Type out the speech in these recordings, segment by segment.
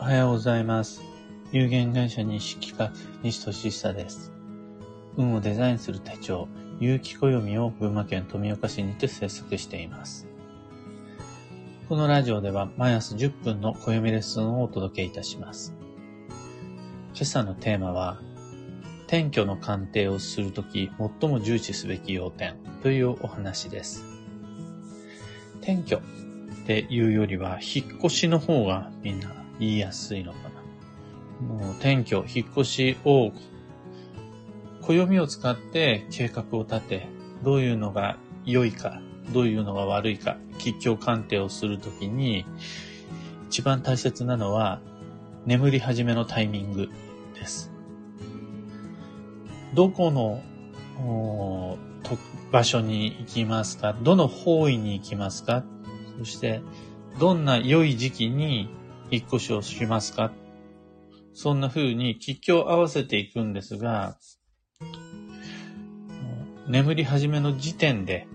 おはようございます。有限会社西企画、西俊久です。運をデザインする手帳、有機暦を群馬県富岡市にて制作しています。このラジオでは毎朝10分の暦レッスンをお届けいたします。今朝のテーマは、転居の鑑定をするとき最も重視すべき要点というお話です。転居っていうよりは、引っ越しの方がみんな言いやすいのかな。もう転居、引っ越しを、暦を使って計画を立て、どういうのが良いか、どういうのが悪いか、吉凶鑑定をするときに、一番大切なのは、眠り始めのタイミングです。どこのおーと場所に行きますか？どの方位に行きますか？そして、どんな良い時期に引っ越しをしますか？そんな風に吉凶を合わせていくんですが、眠り始めの時点で、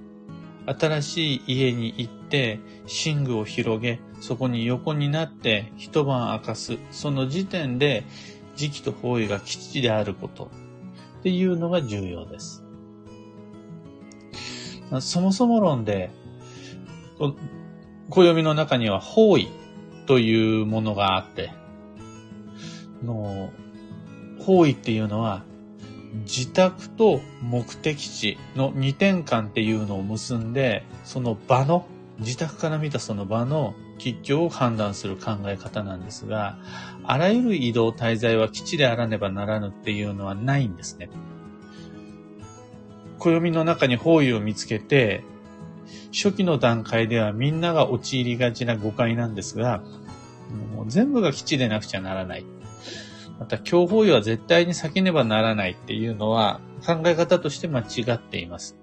新しい家に行って、寝具を広げ、そこに横になって一晩明かす。その時点で、時期と方位が吉であること。っていうのが重要です。そもそも論で、暦の中には方位というものがあって、の方位っていうのは、自宅と目的地の二点間っていうのを結んで、その場の、自宅から見たその場の吉凶を判断する考え方なんですが、あらゆる移動滞在は基地であらねばならぬっていうのはないんですね。暦の中に方位を見つけて、初期の段階ではみんなが陥りがちな誤解なんですが、もう全部が基地でなくちゃならない。また、強方位は絶対に避けねばならないっていうのは考え方として間違っています。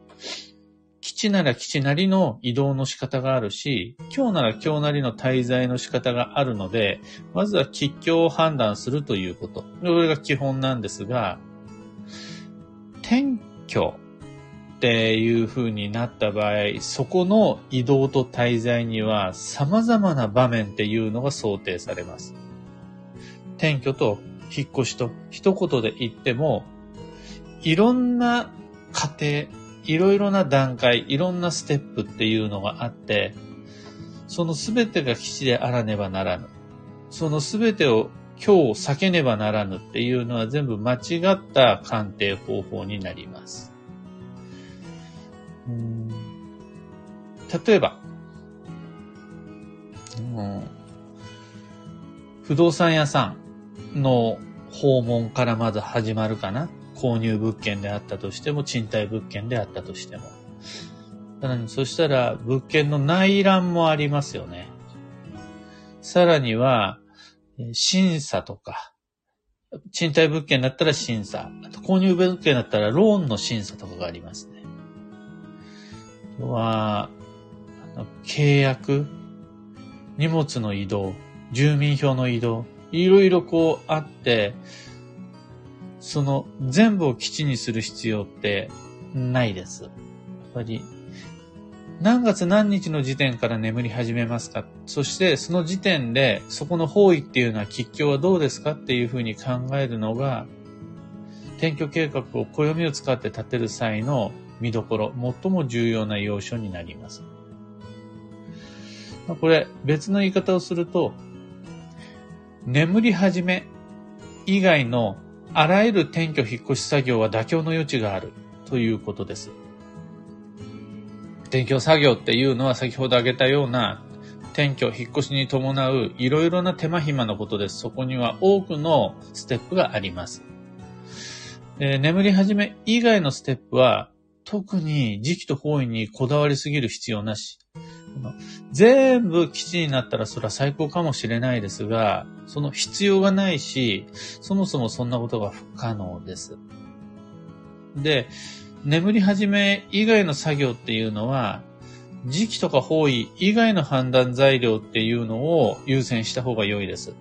基地なら基地なりの移動の仕方があるし、今日なら今日なりの滞在の仕方があるので、まずは吉凶を判断するということ。これが基本なんですが、転居っていう風になった場合、そこの移動と滞在には様々な場面っていうのが想定されます。転居と引っ越しと一言で言っても、いろんな過程、いろいろな段階、いろんなステップっていうのがあって、そのすべてが基地であらねばならぬ。そのすべてを今日避けねばならぬっていうのは全部間違った鑑定方法になります。例えば、うん不動産屋さんの訪問からまず始まるかな。購入物件であったとしても、賃貸物件であったとしても。さらに、そしたら、物件の内覧もありますよね。さらには、審査とか、賃貸物件だったら審査、あと購入物件だったらローンの審査とかがありますね。は、契約、荷物の移動、住民票の移動、いろいろこうあって、その全部を基地にする必要ってないです。やっぱり、何月何日の時点から眠り始めますか？そしてその時点でそこの方位っていうのは吉凶はどうですかっていうふうに考えるのが、転居計画を暦を使って立てる際の見どころ、最も重要な要所になります。これ別の言い方をすると、眠り始め以外のあらゆる転居引っ越し作業は妥協の余地があるということです。転居作業っていうのは先ほど挙げたような転居、引っ越しに伴ういろいろな手間暇のことです。そこには多くのステップがあります。で眠り始め以外のステップは特に時期と方位にこだわりすぎる必要なし。全部基地になったらそれは最高かもしれないですが、その必要がないし、そもそもそんなことが不可能です。で、眠り始め以外の作業っていうのは、時期とか方位以外の判断材料っていうのを優先した方が良いです。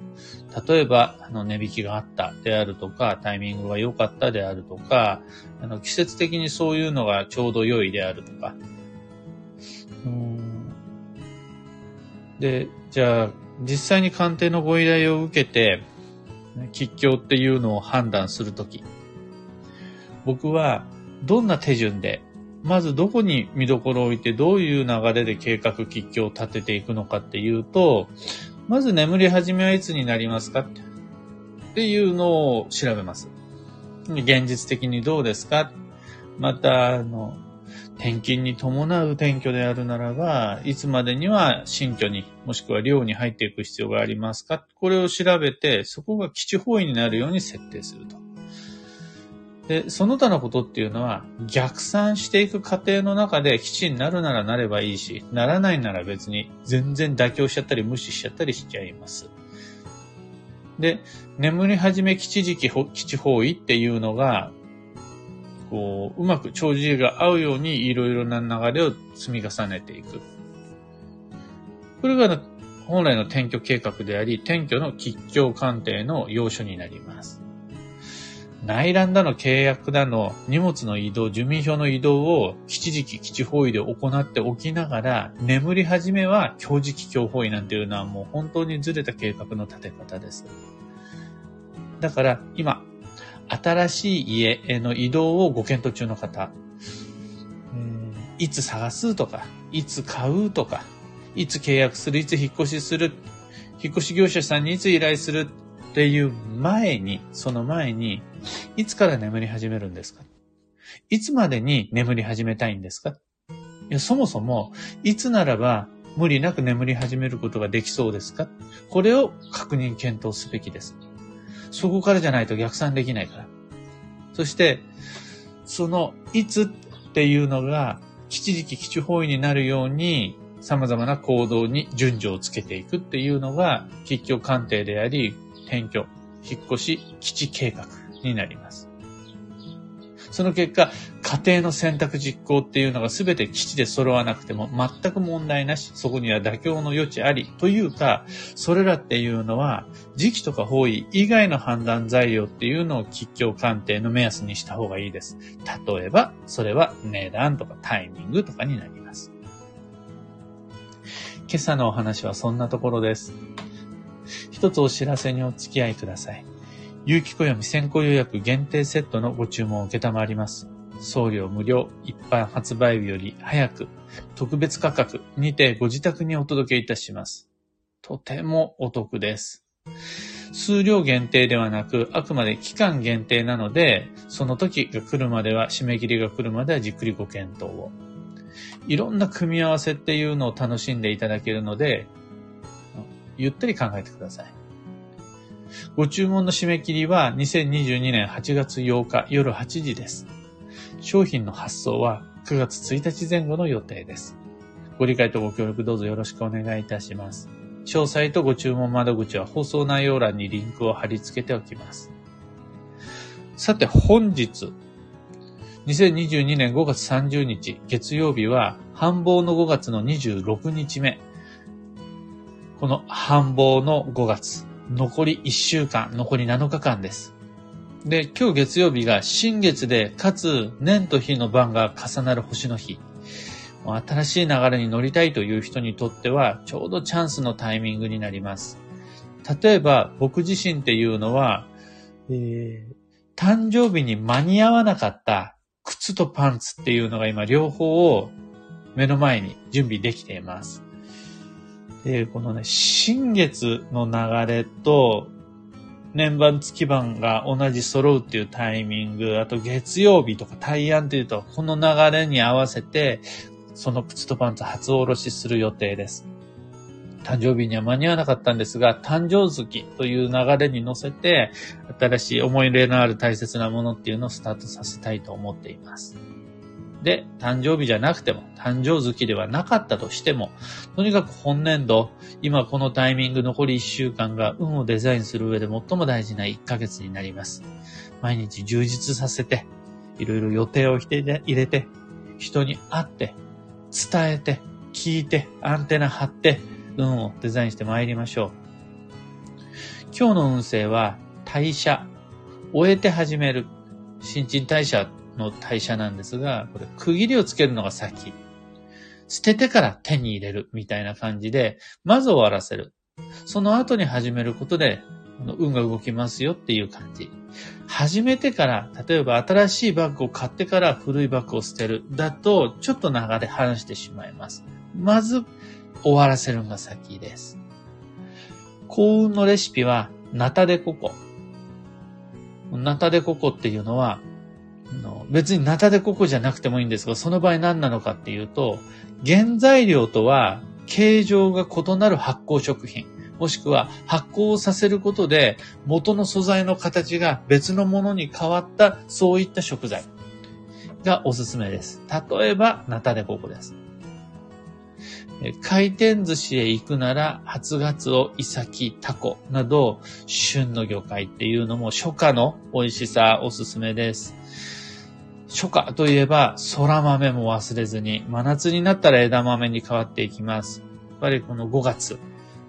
例えば、あの、値引きがあったであるとか、タイミングが良かったであるとか、あの、季節的にそういうのがちょうど良いであるとか。で、じゃあ、実際に鑑定のご依頼を受けて、吉凶っていうのを判断するとき、僕はどんな手順で、まずどこに見どころを置いてどういう流れで計画吉凶を立てていくのかっていうと、まず眠り始めはいつになりますか？っていうのを調べます。現実的にどうですか？また、あの、転勤に伴う転居であるならば、いつまでには新居に、もしくは寮に入っていく必要がありますか？これを調べて、そこが基地方位になるように設定すると。で、その他のことっていうのは、逆算していく過程の中で基地になるならなればいいし、ならないなら別に全然妥協しちゃったり無視しちゃったりしちゃいます。で、眠り始め基地時期基地方位っていうのが、こう、うまく長寿が合うようにいろいろな流れを積み重ねていく。これが本来の転居計画であり、転居の吉祥鑑定の要所になります。内覧だの契約だの荷物の移動、住民票の移動を基地時期基地方位で行っておきながら、眠り始めは強時期強方位なんていうのはもう本当にずれた計画の立て方です。だから今、新しい家への移動をご検討中の方、うん。いつ探すとか、いつ買うとか、いつ契約する、いつ引っ越しする、引っ越し業者さんにいつ依頼するっていう前に、その前に、いつから眠り始めるんですか？いつまでに眠り始めたいんですか？いや、そもそも、いつならば無理なく眠り始めることができそうですか？これを確認検討すべきです。そこからじゃないと逆算できないから。そして、その、いつっていうのが、基地時期基地方位になるように、様々な行動に順序をつけていくっていうのが、吉居鑑定であり、転居、引っ越し、基地計画になります。その結果、家庭の選択実行っていうのが全て基地で揃わなくても全く問題なし、そこには妥協の余地あり、というか、それらっていうのは、時期とか方位以外の判断材料っていうのを吉祥鑑定の目安にした方がいいです。例えば、それは値段とかタイミングとかになります。今朝のお話はそんなところです。一つお知らせにお付き合いください。有機暦先行予約限定セットのご注文を受けたまります。送料無料、一般発売日より早く、特別価格にてご自宅にお届けいたします。とてもお得です。数量限定ではなく、あくまで期間限定なので、その時が来るまでは、締め切りが来るまではじっくりご検討を。いろんな組み合わせっていうのを楽しんでいただけるので、ゆったり考えてください。ご注文の締め切りは2022年8月8日夜8時です。商品の発送は9月1日前後の予定です。ご理解とご協力どうぞよろしくお願いいたします。詳細とご注文窓口は放送内容欄にリンクを貼り付けておきます。さて本日、2022年5月30日月曜日は繁忙の5月の26日目。この繁忙の5月、残り1週間、残り7日間です。で、今日月曜日が新月で、かつ年と日の晩が重なる星の日。新しい流れに乗りたいという人にとっては、ちょうどチャンスのタイミングになります。例えば、僕自身っていうのは、えー、誕生日に間に合わなかった靴とパンツっていうのが今両方を目の前に準備できています。で、このね、新月の流れと、年番月番が同じ揃うっていうタイミング、あと月曜日とか大安っていうと、この流れに合わせて、その靴とパンツ初おろしする予定です。誕生日には間に合わなかったんですが、誕生月という流れに乗せて、新しい思い入れのある大切なものっていうのをスタートさせたいと思っています。で、誕生日じゃなくても、誕生月ではなかったとしても、とにかく本年度、今このタイミング残り1週間が運をデザインする上で最も大事な1ヶ月になります。毎日充実させて、いろいろ予定を入れて、人に会って、伝えて、聞いて、アンテナ張って、運をデザインして参りましょう。今日の運勢は、代謝、終えて始める、新陳代謝の代謝なんですが、これ区切りをつけるのが先。捨ててから手に入れるみたいな感じで、まず終わらせる。その後に始めることで、運が動きますよっていう感じ。始めてから、例えば新しいバッグを買ってから古いバッグを捨てる。だと、ちょっと流れ離してしまいます。まず、終わらせるのが先です。幸運のレシピは、ナタデココ。ナタデココっていうのは、の別にナタデココじゃなくてもいいんですが、その場合何なのかっていうと、原材料とは形状が異なる発酵食品。もしくは発酵させることで元の素材の形が別のものに変わったそういった食材がおすすめです。例えば、ナタデココです。回転寿司へ行くなら、初ガツオ、イサキ、タコなど、旬の魚介っていうのも初夏の美味しさおすすめです。初夏といえば、空豆も忘れずに、真夏になったら枝豆に変わっていきます。やっぱりこの5月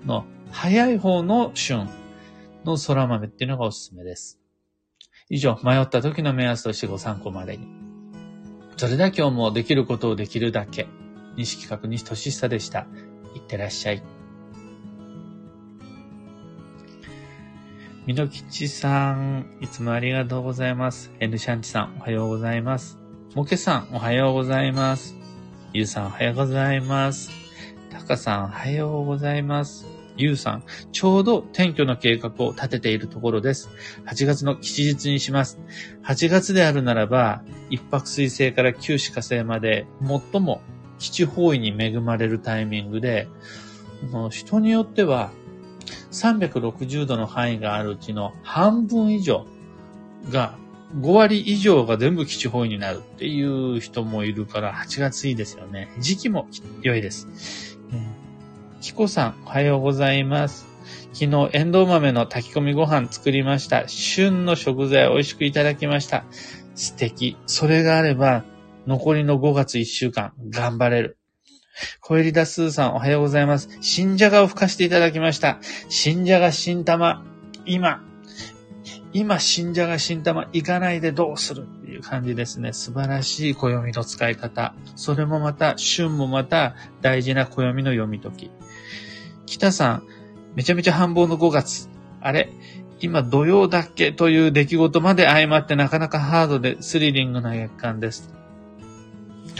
の早い方の旬の空豆っていうのがおすすめです。以上、迷った時の目安としてご参考までに。それでは今日もできることをできるだけ。西企画西俊久でした。いってらっしゃい。みのきちさん、いつもありがとうございます。N シャンチさん、おはようございます。もけさん、おはようございます。ゆうさん、おはようございます。たかさん、おはようございます。ゆうさん、ちょうど転居の計画を立てているところです。8月の吉日にします。8月であるならば、一泊水星から九死火星まで最も基地方位に恵まれるタイミングで、人によっては360度の範囲があるうちの半分以上が、5割以上が全部基地方位になるっていう人もいるから8月いいですよね。時期も良いです。キコさん、おはようございます。昨日、エンドウ豆の炊き込みご飯作りました。旬の食材美味しくいただきました。素敵。それがあれば、残りの5月1週間、頑張れる。小入田スーさん、おはようございます。新じゃがを吹かしていただきました。新じゃが新玉。今、今、新じゃが新玉行かないでどうする？っていう感じですね。素晴らしい暦の使い方。それもまた、旬もまた大事な暦の読み解き。北さん、めちゃめちゃ繁忙の5月。あれ？今土曜だっけ？という出来事まで相まってなかなかハードでスリリングな月間です。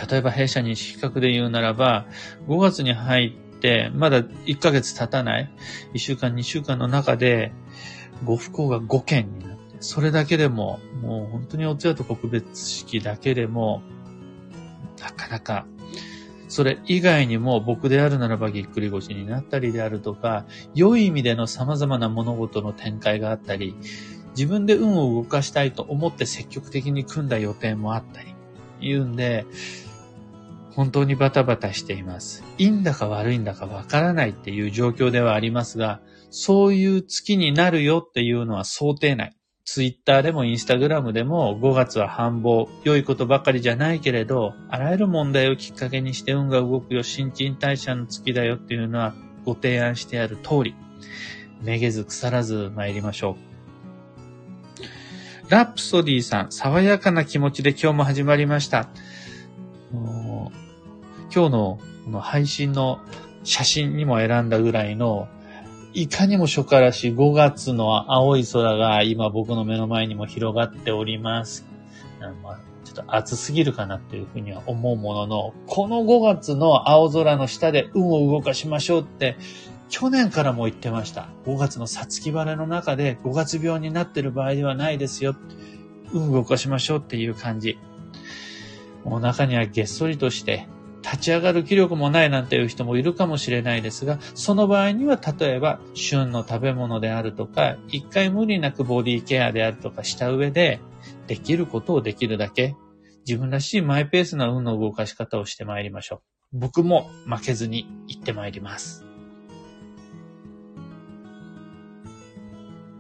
例えば弊社に比較で言うならば、5月に入って、まだ1ヶ月経たない、1週間、2週間の中で、ご不幸が5件になって、それだけでも、もう本当にお通夜と告別式だけでも、なかなか、それ以外にも僕であるならばぎっくり腰になったりであるとか、良い意味での様々な物事の展開があったり、自分で運を動かしたいと思って積極的に組んだ予定もあったり、言うんで、本当にバタバタしています。いいんだか悪いんだかわからないっていう状況ではありますが、そういう月になるよっていうのは想定内。ツイッターでもインスタグラムでも5月は繁忙、良いことばかりじゃないけれど、あらゆる問題をきっかけにして運が動くよ、新陳代謝の月だよっていうのはご提案してある通り、めげず腐らず参りましょう。ラプソディさん、爽やかな気持ちで今日も始まりました。今日のこの配信の写真にも選んだぐらいの、いかにも初夏らしい5月の青い空が今僕の目の前にも広がっております。まあ、ちょっと暑すぎるかなっていうふうには思うものの、この5月の青空の下で運を動かしましょうって、去年からも言ってました。5月のさつき晴れの中で5月病になってる場合ではないですよ。運を動かしましょうっていう感じ。もう中にはげっそりとして、立ち上がる気力もないなんていう人もいるかもしれないですが、その場合には例えば旬の食べ物であるとか、一回無理なくボディケアであるとかした上で、できることをできるだけ、自分らしいマイペースな運の動かし方をしてまいりましょう。僕も負けずに行ってまいります。